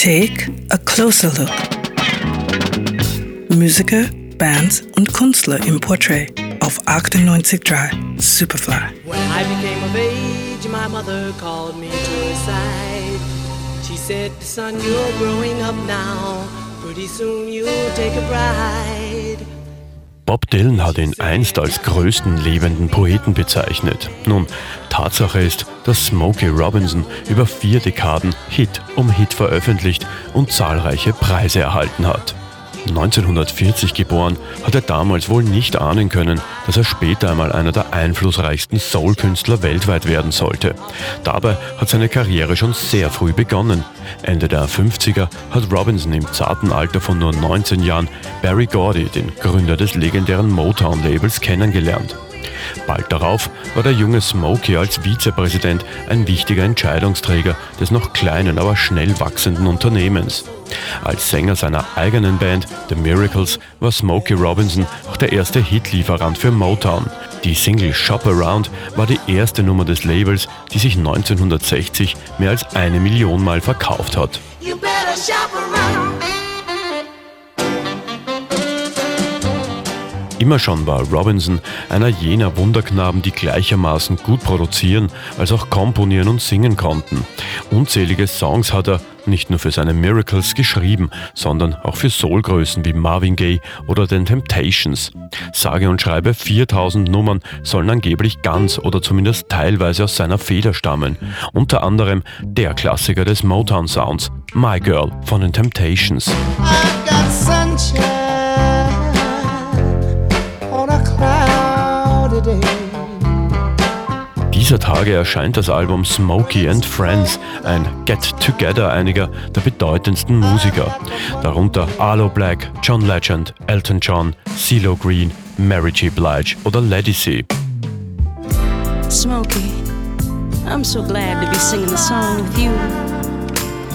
Take a closer look. Musiker, Bands und Künstler im Portrait auf 98.3 Superfly. When I became of age, my mother called me to her side. She said, son, you're growing up now. Pretty soon you'll take a bride. Bob Dylan hat ihn einst als größten lebenden Poeten bezeichnet. Nun, Tatsache ist, dass Smokey Robinson über vier Dekaden Hit um Hit veröffentlicht und zahlreiche Preise erhalten hat. 1940 geboren, hat er damals wohl nicht ahnen können, dass er später einmal einer der einflussreichsten Soul-Künstler weltweit werden sollte. Dabei hat seine Karriere schon sehr früh begonnen. Ende der 50er hat Robinson im zarten Alter von nur 19 Jahren Barry Gordy, den Gründer des legendären Motown-Labels, kennengelernt. Bald darauf war der junge Smokey als Vizepräsident ein wichtiger Entscheidungsträger des noch kleinen, aber schnell wachsenden Unternehmens. Als Sänger seiner eigenen Band The Miracles war Smokey Robinson auch der erste Hitlieferant für Motown. Die Single Shop Around war die erste Nummer des Labels, die sich 1960 mehr als eine Million Mal verkauft hat. Immer schon war Robinson einer jener Wunderknaben, die gleichermaßen gut produzieren als auch komponieren und singen konnten. Unzählige Songs hat er nicht nur für seine Miracles geschrieben, sondern auch für Soulgrößen wie Marvin Gaye oder den Temptations. Sage und schreibe 4000 Nummern sollen angeblich ganz oder zumindest teilweise aus seiner Feder stammen. Unter anderem der Klassiker des Motown Sounds, My Girl von den Temptations. Dieser Tage erscheint das Album Smokey and Friends, ein Get-Together einiger der bedeutendsten Musiker. Darunter Arlo Black, John Legend, Elton John, CeeLo Green, Mary J. Blige oder Lady C. Smokey, I'm so glad to be singing a song with you.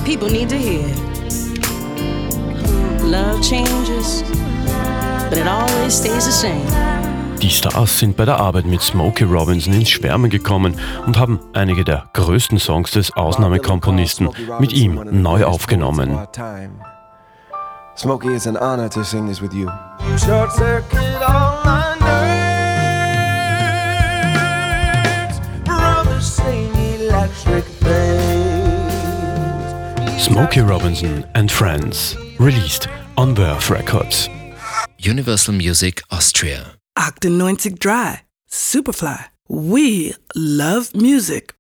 People need to hear. Love changes, but it always stays the same. Die Stars sind bei der Arbeit mit Smokey Robinson ins Schwärmen gekommen und haben einige der größten Songs des Ausnahmekomponisten mit ihm neu aufgenommen. Smokey, it's an honor to sing this with you. Short circuit all my nerves. Brothers sing electric things. Smokey Robinson and Friends, released on Verve Records. Universal Music Austria. 98 Dry, Superfly. We love music.